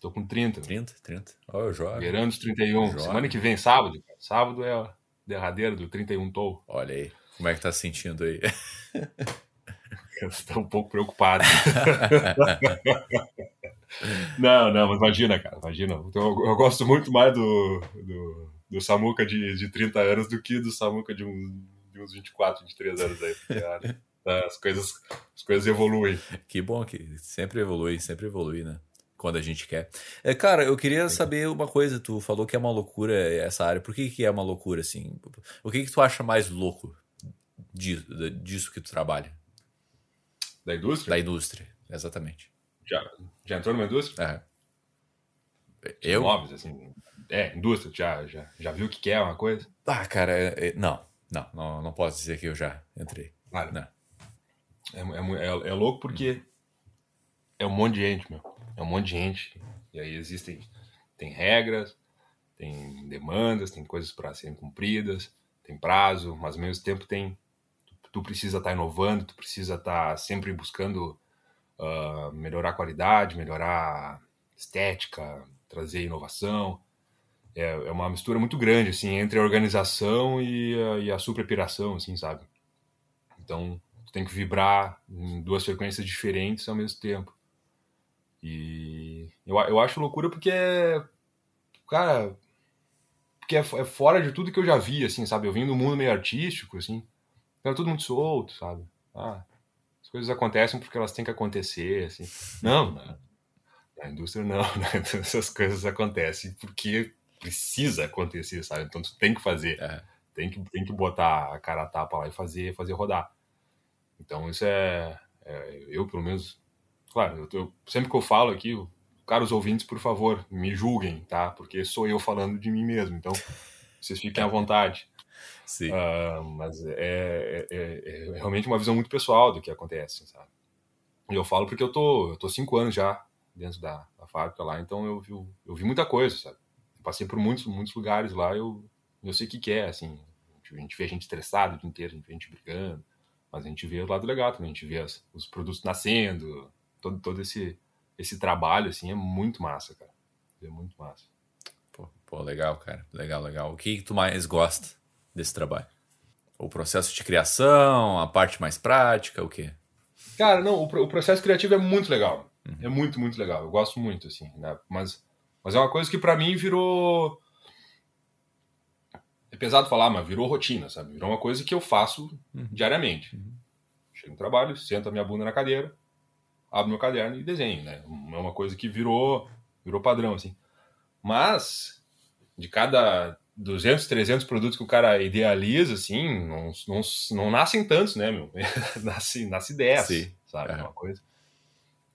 Tô com 30, 30? 30? Ó, eu jovem. beirando os 31. Jovem. Semana que vem, sábado. Sábado é a derradeira do 31 Toll. Olha aí. Como é que tá se sentindo aí? Eu estou um pouco preocupado. não, não, mas imagina, cara, imagina. Então, eu, eu gosto muito mais do, do, do Samuca de, de 30 anos do que do Samuca de, um, de uns 24, 23 anos aí. Porque, ah, as, coisas, as coisas evoluem. Que bom que sempre evolui, sempre evolui, né? Quando a gente quer. É, cara, eu queria saber uma coisa. Tu falou que é uma loucura essa área. Por que, que é uma loucura, assim? O que, que tu acha mais louco disso, que tu trabalha? Da indústria? Da indústria, exatamente. Já, já entrou numa indústria? É. Eu? Móveis, assim. É, indústria, já, já, já viu o que é uma coisa? Ah, cara, é, é, não, não, não, não posso dizer que eu já entrei. Claro. Não. É, é, é, é louco porque é um monte de gente, meu. É um monte de gente. E aí existem tem regras, tem demandas, tem coisas para serem cumpridas, tem prazo, mas ao mesmo tempo tem tu, precisa estar tá inovando, tu precisa estar tá sempre buscando uh, melhorar a qualidade, melhorar estética, trazer inovação é, é uma mistura muito grande, assim, entre a organização e a, e a superpiração, assim, sabe? Então, tu tem que vibrar em duas frequências diferentes ao mesmo tempo. E eu, eu acho loucura porque é, cara, porque é, é, fora de tudo que eu já vi, assim, sabe? Eu vim do mundo meio artístico, assim, era tudo muito solto, sabe? Ah, as coisas acontecem porque elas têm que acontecer, assim. Não, na indústria não, né? Essas coisas acontecem porque precisa acontecer, sabe? Então tu tem que fazer. É. Tem, que, tem que botar a cara a tapa lá e fazer, fazer rodar. Então isso é, é eu pelo menos, claro, eu, eu, sempre que eu falo aqui, caros ouvintes, por favor, me julguem, tá? Porque sou eu falando de mim mesmo, então vocês fiquem à vontade. Sim. Uh, mas é, é, é, é, realmente uma visão muito pessoal do que acontece, sabe? E eu falo porque eu tô, eu tô cinco anos já dentro da, da fábrica lá, então eu, eu, eu vi muita coisa, sabe? passei por muitos, muitos lugares lá, eu, eu sei o que, que é, assim. A gente vê a gente estressado o dia inteiro, a gente vê a gente brigando, mas a gente vê o lado legal também, a gente vê as, os produtos nascendo, todo, todo esse, esse trabalho, assim, é muito massa, cara. É muito massa. Pô, pô legal, cara. Legal, legal. O que, que tu mais gosta desse trabalho? O processo de criação, a parte mais prática, o quê? Cara, não, o, o processo criativo é muito legal. Uhum. É muito, muito legal. Eu gosto muito, assim, né? Mas mas é uma coisa que para mim virou. É pesado falar, mas virou rotina, sabe? Virou uma coisa que eu faço uhum. diariamente. Uhum. Chego no trabalho, sento a minha bunda na cadeira, abro meu caderno e desenho, né? É uma coisa que virou, virou padrão, assim. Mas, de cada 200, 300 produtos que o cara idealiza, assim, não, não, não nascem tantos, né, meu? nasce, nasce 10, Sim. sabe? É uma coisa.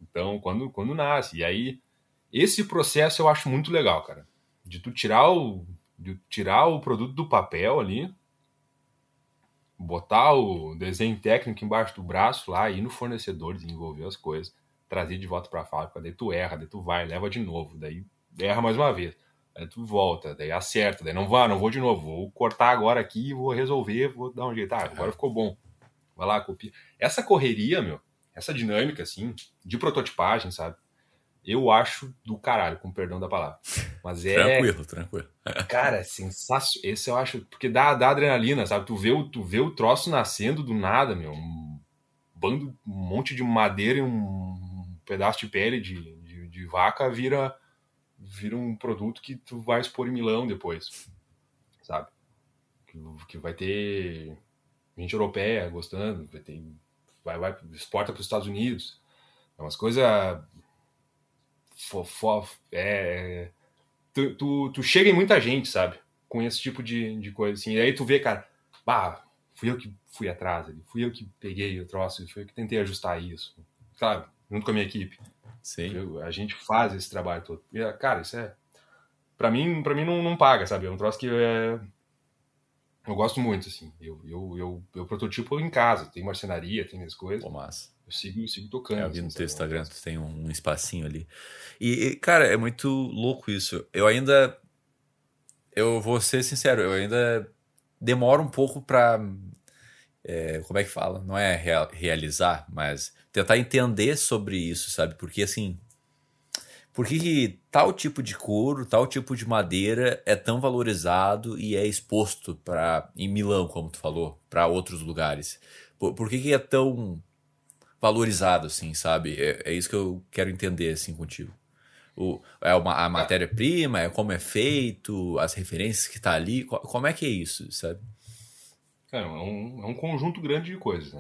Então, quando, quando nasce. E aí, esse processo eu acho muito legal, cara. De tu tirar o, de tirar o produto do papel ali, botar o desenho técnico embaixo do braço lá, ir no fornecedor, desenvolver as coisas, trazer de volta para a fábrica, daí tu erra, daí tu vai, leva de novo, daí erra mais uma vez, daí tu volta, daí acerta, daí não vá, não vou de novo, vou cortar agora aqui, vou resolver, vou dar um jeito, ah, agora ficou bom, vai lá, copia. Essa correria, meu, essa dinâmica, assim, de prototipagem, sabe? eu acho do caralho, com perdão da palavra. Mas é. tranquilo, tranquilo. cara, é sensacional. Esse eu acho. Porque dá, dá adrenalina, sabe? Tu vê, o, tu vê o troço nascendo do nada, meu. Um bando, um monte de madeira e um pedaço de pele de, de, de vaca vira, vira um produto que tu vai expor em Milão depois. Sabe? Que, que vai ter gente europeia gostando, vai ter. Vai, vai, exporta para os Estados Unidos. É umas coisas é, tu, tu, tu, chega em muita gente, sabe? Com esse tipo de, de coisa, assim. E aí tu vê, cara, bah, fui eu que fui atrás fui eu que peguei o troço, fui eu que tentei ajustar isso, sabe? Junto com a minha equipe. Sim. Eu, a gente faz esse trabalho todo. E, cara, isso é. Pra mim, pra mim não, não paga, sabe? É um troço que é, eu gosto muito, assim. Eu, eu, eu, eu prototipo em casa, tem marcenaria, tem as coisas. Pô, massa. Eu sigo, sigo tocando. É, eu vi no assim, teu Instagram, tu tem um, espacinho ali. E, e, cara, é muito louco isso. Eu ainda. Eu vou ser sincero, eu ainda demoro um pouco pra. É, como é que fala? Não é realizar, mas tentar entender sobre isso, sabe? Porque assim. Por que tal tipo de couro, tal tipo de madeira é tão valorizado e é exposto para em Milão, como tu falou, para outros lugares? Por, por que, que é tão valorizado, assim, sabe? É, é isso que eu quero entender, assim, contigo. O, é uma, a matéria-prima, é como é feito, as referências que tá ali. Como é que é isso, sabe? Cara, é um, é um conjunto grande de coisas, né?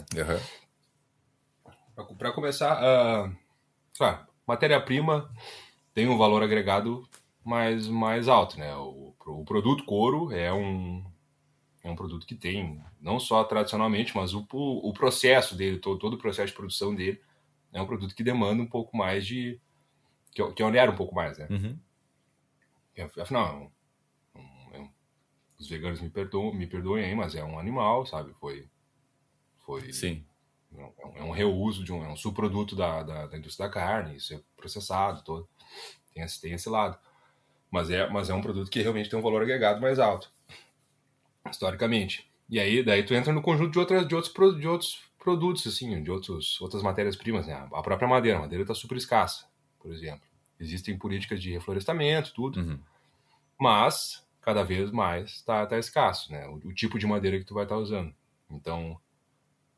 Uhum. Para começar, uh, claro, matéria-prima tem um valor agregado mais, mais alto, né? O, o produto couro é um, é um produto que tem, não só tradicionalmente, mas o, o processo dele, todo, todo o processo de produção dele, é um produto que demanda um pouco mais de. que, que onera um pouco mais, né? Uhum. Afinal, é um, é os veganos me perdoem, me perdoem aí, mas é um animal, sabe? Foi. foi Sim. É um, é um reuso de um, é um subproduto da, da, da, indústria da carne, isso é processado todo. Tem esse, tem esse lado. Mas é, mas é um produto que realmente tem um valor agregado mais alto historicamente. E aí, daí tu entra no conjunto de, outras, de, outros, de outros produtos, assim, de outros, outras matérias-primas, né? A própria madeira, a madeira está super escassa, por exemplo. Existem políticas de reflorestamento, tudo. Uhum. Mas, cada vez mais, está tá escasso, né? O, o, tipo de madeira que tu vai estar tá usando. Então,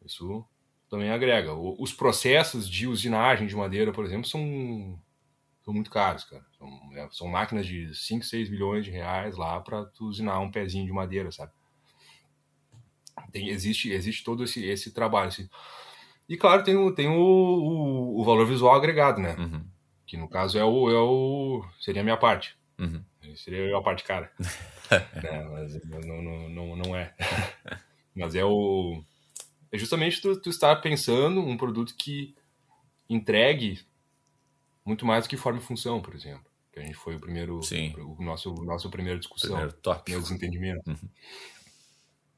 isso também agrega. O, os processos de usinagem de madeira, por exemplo, são, são muito caros, cara. São, é, são máquinas de 5, 6 milhões de reais lá para tu usinar um pezinho de madeira, sabe? Tem, existe, existe todo esse, esse trabalho. Assim. E claro, tem, o, tem o, o, o valor visual agregado, né? Uhum. Que no caso é o, é o. seria a minha parte. Uhum. Seria a parte cara. é, mas não, não, não, não é. mas é o. É justamente tu, tu estar pensando um produto que entregue muito mais do que forma e função, por exemplo. Que a gente foi o primeiro. Sim. O nosso, nosso primeira discussão. Primeiro toque. Meu desentendimento. Uhum.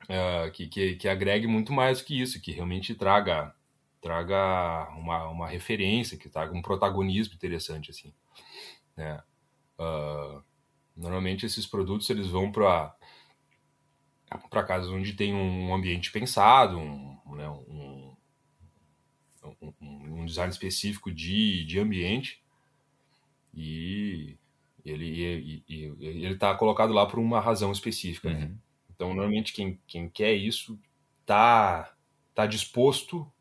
Uh, que, que, que, agregue muito mais do que isso, que realmente traga traga uma, uma referência, que traga um protagonismo interessante assim, né? Uh, normalmente esses produtos eles vão para para casas onde tem um ambiente pensado, um, né, um, um, um, design específico de, de ambiente e ele ele está colocado lá por uma razão específica. Né? Uhum. Né? Então, normalmente, quem, quem quer isso tá, tá disposto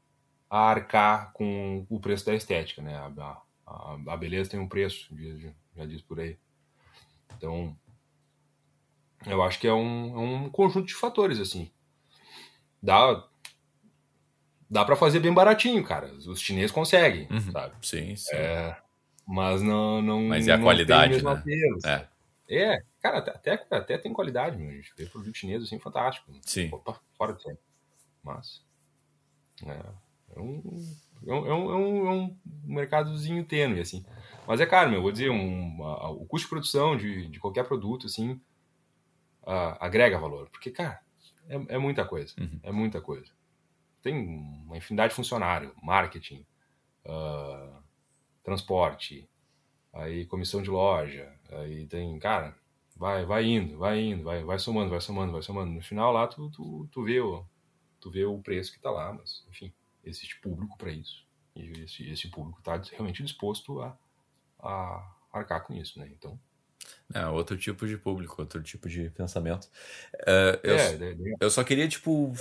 a arcar com o preço da estética, né? A, a, a beleza tem um preço, já, já diz por aí. Então, eu acho que é um, é um conjunto de fatores, assim. Dá, dá para fazer bem baratinho, cara. Os chineses conseguem, uhum. sabe? Sim, sim. É, mas não, não. Mas é a qualidade, né? É. É, cara, até, até tem qualidade, meu. A gente vê produto chinês assim fantástico. Sim. Opa, fora de série. Mas. É, é, um, é, um, é, um, é um mercadozinho tênue, assim. Mas é caro, meu. Vou dizer, um, a, o custo de produção de, de qualquer produto, assim, a, agrega valor. Porque, cara, é, é muita coisa. Uhum. É muita coisa. Tem uma infinidade de funcionário, marketing, uh, transporte, aí comissão de loja, aí tem, cara, vai, vai indo, vai indo, vai, vai somando, vai somando, vai somando. No final lá tu, tu, tu vê o tu vê o preço que tá lá, mas enfim, existe público para isso. E esse, esse público está realmente disposto a, a arcar com isso, né? Então, é, outro tipo de público, outro tipo de pensamento. Uh, eu, é, é, é, eu só queria, tipo,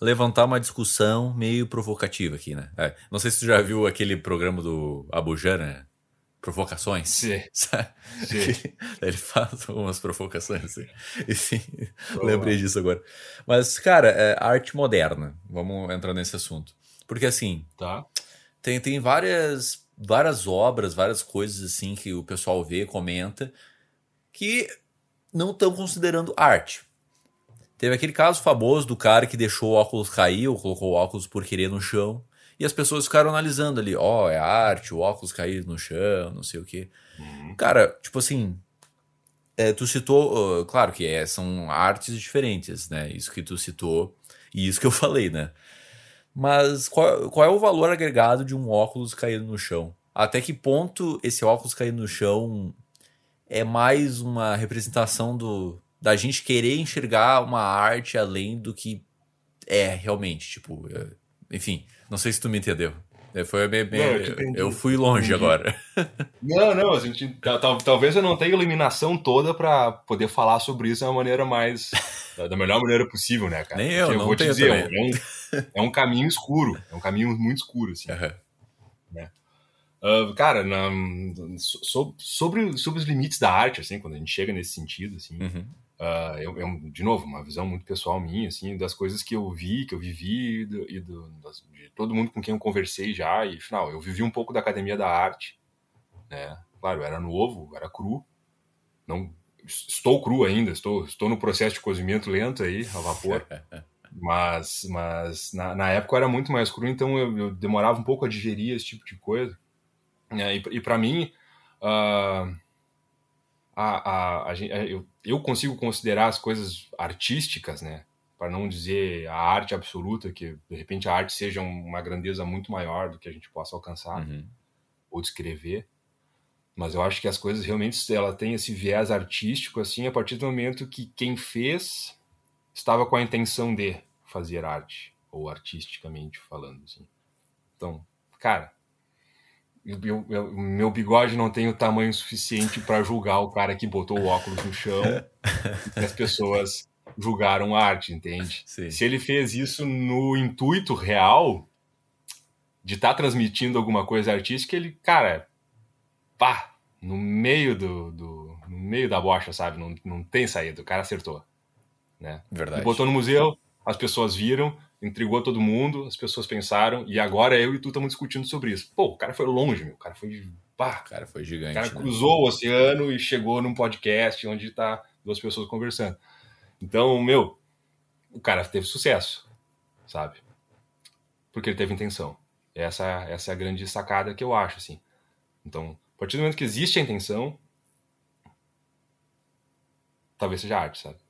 levantar uma discussão meio provocativa aqui, né? É, não sei se tu já viu aquele programa do Abujan, né? Provocações. Sim. Sim. Ele faz umas provocações assim. E sim, lembrei disso agora. Mas, cara, é arte moderna. Vamos entrar nesse assunto. Porque assim, tá. tem, tem várias, várias obras, várias coisas assim que o pessoal vê, comenta, que não estão considerando arte. Teve aquele caso famoso do cara que deixou o óculos cair ou colocou o óculos por querer no chão. E as pessoas ficaram analisando ali, ó, oh, é arte, o óculos cair no chão, não sei o quê. Uhum. Cara, tipo assim, é, tu citou, uh, claro que é, são artes diferentes, né? Isso que tu citou e isso que eu falei, né? Mas qual, qual é o valor agregado de um óculos caído no chão? Até que ponto esse óculos caído no chão é mais uma representação do, da gente querer enxergar uma arte além do que é realmente, tipo, é, enfim, não sei se tu me entendeu. É, foi bem, bem, não, eu, eu, fui longe agora. Não, não, a gente, talvez eu não tenha iluminação toda para poder falar sobre isso de uma maneira mais da melhor maneira possível, né, cara? Nem eu, Porque eu vou te dizer, um, é um, caminho escuro, é um caminho muito escuro, assim. Uhum. Né? Uh, cara, na, so, sobre, sobre os limites da arte, assim, quando a gente chega nesse sentido, assim, uhum. uh, eu, eu, de novo, uma visão muito pessoal minha, assim, das coisas que eu vi, que eu vivi, e, do, e do, das, de todo mundo com quem eu conversei já, e, afinal, eu vivi um pouco da academia da arte, né? Claro, era novo, era cru, não estou cru ainda, estou, estou no processo de cozimento lento aí, a vapor. mas mas na, na época eu era muito mais cru, então eu, eu demorava um pouco a digerir esse tipo de coisa. É, e e para mim, uh, a, a, a, eu, eu consigo considerar as coisas artísticas, né? Para não dizer a arte absoluta, que de repente a arte seja uma grandeza muito maior do que a gente possa alcançar uhum. ou descrever. Mas eu acho que as coisas realmente ela tem esse viés artístico assim a partir do momento que quem fez estava com a intenção de fazer arte ou artisticamente falando assim. Então, cara, eu, eu, meu bigode não tem o tamanho suficiente para julgar o cara que botou o óculos no chão e as pessoas julgaram a arte, entende? Sim. Se ele fez isso no intuito real de estar tá transmitindo alguma coisa artística, ele, cara, pá, no meio do, do no meio da bocha, sabe? Não, não tem saída, o cara acertou, né? Verdade. Ele botou no museu, as pessoas viram, intrigou todo mundo, as pessoas pensaram, e agora eu e tu estamos discutindo sobre isso. Pô, o cara foi longe, meu, o cara foi, pá, o cara foi gigante. O cara né? cruzou o oceano e chegou num podcast onde tá duas pessoas conversando. Então, meu, o cara teve sucesso, sabe? Porque ele teve intenção. Essa, essa é a grande sacada que eu acho, assim. Então, a partir do momento que existe a intenção, talvez seja arte, sabe?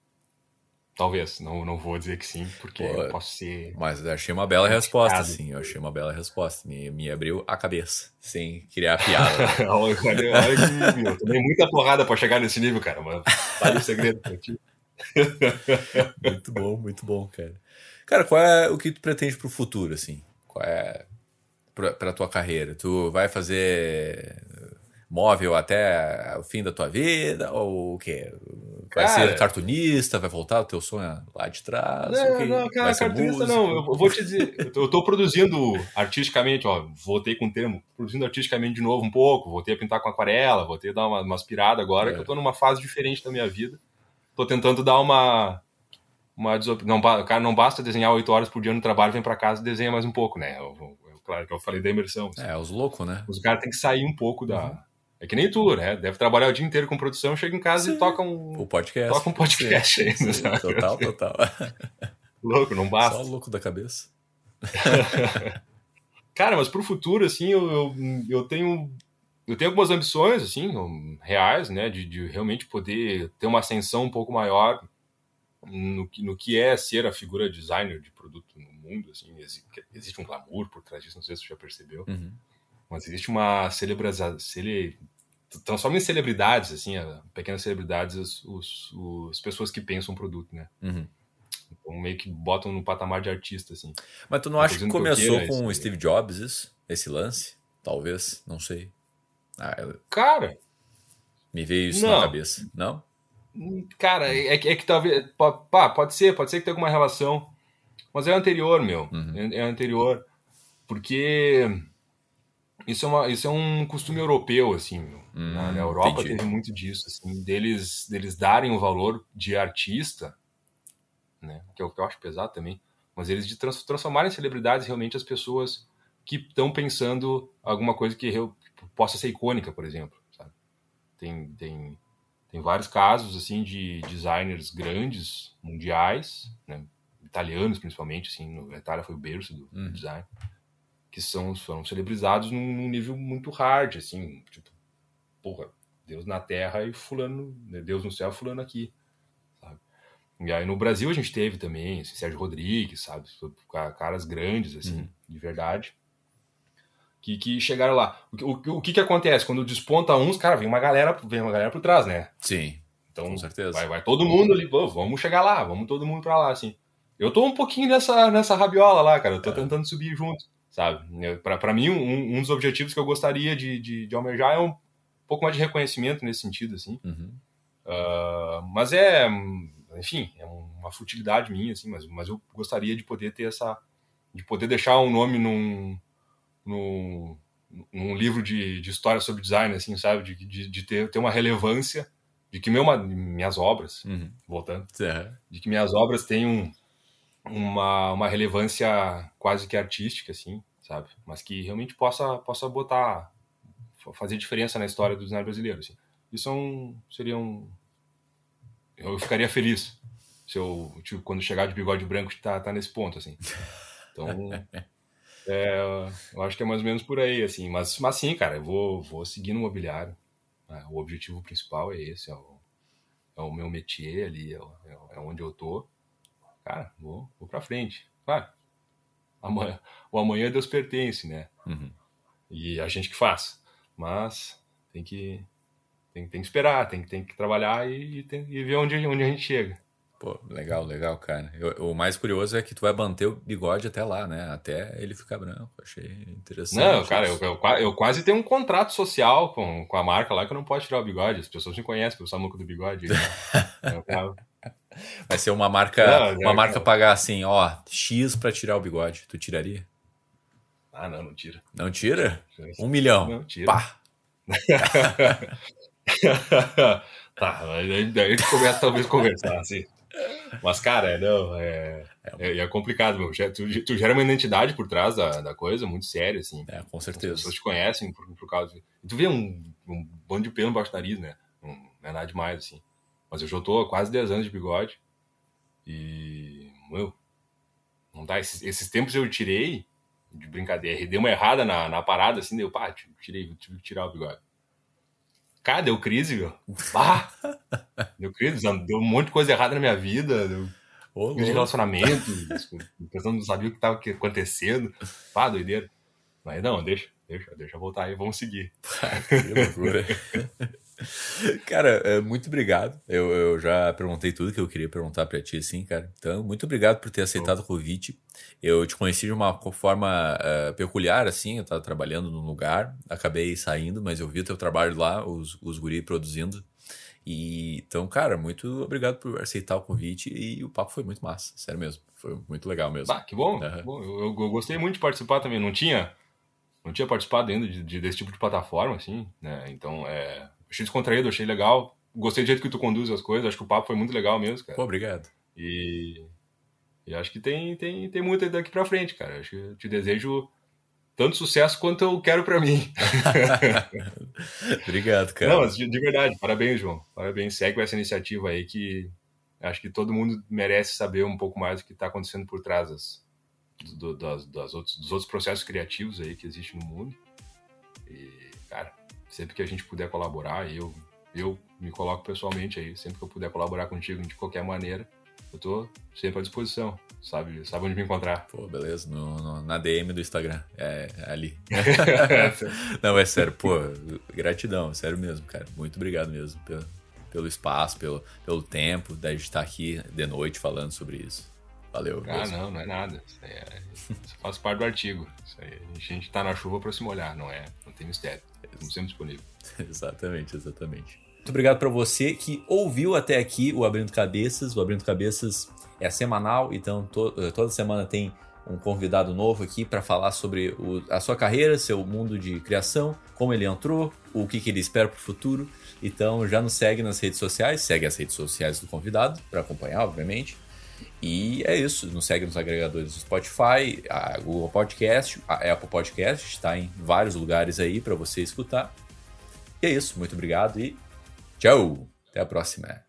Talvez, não, não vou dizer que sim, porque Pô, eu posso ser. Mas eu achei uma bela resposta, sim. Eu achei uma bela resposta. Me, me abriu a cabeça, sem criar piada. olha, olha que eu tomei muita porrada para chegar nesse nível, cara. Mas aí o segredo pra ti. muito bom, muito bom, cara. Cara, qual é o que tu pretende pro futuro, assim? Qual é pra tua carreira? Tu vai fazer móvel até o fim da tua vida? Ou o quê? Vai cara, ser cartunista? Vai voltar o teu sonho lá de trás? Não, não cara, cartunista músico? não. Eu vou te dizer, eu tô produzindo artisticamente, ó, voltei com o termo, produzindo artisticamente de novo um pouco, voltei a pintar com aquarela, voltei a dar uma, uma aspirada agora, é. que eu tô numa fase diferente da minha vida. Tô tentando dar uma uma não, cara, não basta desenhar oito horas por dia no trabalho, vem para casa e desenha mais um pouco, né? Eu, eu, claro que eu falei da imersão. Assim. É, os loucos, né? Os caras têm que sair um pouco da, uhum é que nem tu, né? Deve trabalhar o dia inteiro com produção, chega em casa Sim. e toca um. O podcast. Toca um podcast Sim. ainda, Sim, Total, total. louco, não basta. Só louco da cabeça. Cara, mas pro futuro, assim, eu, eu, eu, tenho. Eu tenho algumas ambições, assim, reais, né? De, de realmente poder ter uma ascensão um pouco maior no que, no que é ser a figura designer de produto no mundo, assim. Existe um glamour por trás disso, não sei se você já percebeu. Uhum mas existe uma celebração. Cele... Transforma em celebridades, assim, pequenas celebridades, as, os, os, as pessoas que pensam o produto, né? Uhum. Então, meio que botam no patamar de artista, assim. Mas tu não acha que começou que com o Steve Jobs isso? Esse lance? Talvez, não sei. Ah, eu... Cara. Me veio isso não. na cabeça. Não? Cara, é, que, é que talvez. Pá, pode ser, pode ser que tenha alguma relação. Mas é anterior, meu. Uhum. É, é anterior. Porque isso é, uma, isso é um costume europeu, assim. Hum, na, na, Europa entendi. teve muito disso, assim, deles, deles darem o valor de artista, né? Que é o que eu acho pesado também. Mas eles de trans, transformarem celebridades realmente as pessoas que estão pensando alguma coisa que possa ser icônica, por exemplo. Sabe? Tem, tem, tem vários casos assim de designers grandes, mundiais, né? italianos principalmente, assim, a Itália foi o berço do, uhum. design que são, são celebrizados num, num, nível muito hard, assim, tipo, porra, Deus na terra e fulano, né, Deus no céu, fulano aqui, sabe? E aí no Brasil a gente teve também, assim, Sérgio Rodrigues, sabe? Caras grandes, assim, uhum. de verdade, que, que chegaram lá. O, o, o, que que acontece? Quando desponta uns, cara, vem uma galera, vem uma galera por trás, né? Sim, então, com certeza. Vai, vai todo mundo ali, vamos chegar lá, vamos todo mundo pra lá, assim. Eu tô um pouquinho nessa, nessa rabiola lá, cara, eu tô é. tentando subir junto sabe? Para mim, um, um, dos objetivos que eu gostaria de, de, de, almejar é um pouco mais de reconhecimento nesse sentido, assim. Uhum. Uh, mas é, enfim, é uma futilidade minha, assim, mas, mas eu gostaria de poder ter essa, de poder deixar um nome num, num, num livro de, de história sobre design, assim, sabe? De, de, de ter, ter uma relevância, de que meu, minhas obras, uhum. voltando, uhum. de que minhas obras um, uma, uma relevância quase que artística, assim, sabe? Mas que realmente possa, possa botar, fazer diferença na história do design brasileiro, assim. Isso é um, seria um... Eu ficaria feliz se eu, tipo, quando chegar de bigode branco, tá, tá nesse ponto, assim. Então... É, eu acho que é mais ou menos por aí, assim. Mas, mas sim, cara, eu vou, vou seguir no mobiliário. É, o objetivo principal é esse, é o, é o meu métier ali, é, é, onde eu tô. Cara, vou, vou pra frente. Claro, amanhã, o amanhã Deus pertence, né? Uhum. E a gente que faz. Mas tem que, tem, tem que esperar, tem, tem que trabalhar e, tem, e ver onde, onde a gente chega. Pô, legal, legal, cara. Eu, o mais curioso é que tu vai manter o bigode até lá, né? Até ele ficar branco. Achei interessante. Não, cara, eu, eu, eu, quase tenho um contrato social com, com a marca lá que eu não posso tirar o bigode. As pessoas me conhecem pelo samuco do bigode. Né? Vai ser uma marca, não, uma marca pagar assim, ó, X para tirar o bigode. Tu tiraria? Ah, não, não tira. Não tira? Um milhão. Não tira. Pá. tá, daí, a gente começa talvez a conversar, assim. Mas, cara, não, é, é, é complicado, meu. Tu, tu, gera uma identidade por trás da, da coisa, muito séria, assim. É, com certeza. As pessoas te conhecem por, por causa. De... Tu vê um, um bando de pelo embaixo do nariz, né? Não é nada demais, assim. Mas eu já tô há quase 10 anos de bigode. E. Meu. Não dá. Esses, esses tempos eu tirei de brincadeira. Deu uma errada na, na parada, assim, deu, pá, tirei, tive que tirar o bigode. Cara, deu crise, meu. Ah! deu crise, deu um monte de coisa errada na minha vida. Deu Ô, de relacionamento, não sabia o que estava acontecendo. Pá, doideira. Mas não, deixa, deixa, deixa eu voltar aí, vamos seguir. que loucura. Cara, é, muito obrigado. Eu, eu já perguntei tudo que eu queria perguntar para ti, assim, cara. Então, muito obrigado por ter aceitado o convite. Eu te conheci de uma forma uh, peculiar, assim. Eu estava trabalhando num lugar, acabei saindo, mas eu vi o teu trabalho lá, os, os guri produzindo. E, então, cara, muito obrigado por aceitar o convite e o papo foi muito massa, sério mesmo. Foi muito legal mesmo. Ah, que bom. Uhum. bom. Eu, eu, eu, gostei muito de participar também. Não tinha, não tinha participado ainda de, de, desse tipo de plataforma, assim, né? Então, é, achei descontraído, achei legal. Gostei do jeito que tu conduz as coisas, acho que o papo foi muito legal mesmo, cara. Pô, obrigado. E, e acho que tem, tem, tem muito daqui pra frente, cara. Acho que eu te desejo tanto sucesso quanto eu quero para mim. obrigado, cara. Não, de, de, verdade, parabéns, João. Parabéns, segue com essa iniciativa aí que acho que todo mundo merece saber um pouco mais do que está acontecendo por trás das, do, das, das outros, dos outros processos criativos aí que existem no mundo. E, cara, sempre que a gente puder colaborar, eu, eu me coloco pessoalmente aí, sempre que eu puder colaborar contigo de qualquer maneira, eu tô sempre à disposição. Sabe, sabe onde me encontrar. Pô, beleza, no, no na DM do Instagram. É, é ali. Não, é sério, pô, gratidão, sério mesmo, cara. Muito obrigado mesmo pelo, pelo espaço, pelo, pelo tempo da gente estar aqui de noite falando sobre isso. Valeu. Ah, mesmo. não, não é nada. Isso, é, isso faz parte do artigo. Aí, a gente tá na chuva para se molhar, não é? Não tem mistério. Estamos sempre disponível. exatamente, exatamente. Muito obrigado para você que ouviu até aqui o Abrindo Cabeças. O Abrindo Cabeças é semanal, então to eh, toda semana tem um convidado novo aqui para falar sobre o, a sua carreira, seu mundo de criação, como ele entrou, o que, que ele espera para o futuro. Então já nos segue nas redes sociais, segue as redes sociais do convidado para acompanhar, obviamente. E é isso, nos segue nos agregadores do Spotify, a Google Podcast, a Apple Podcast, está em vários lugares aí para você escutar. E é isso, muito obrigado e tchau! Até a próxima.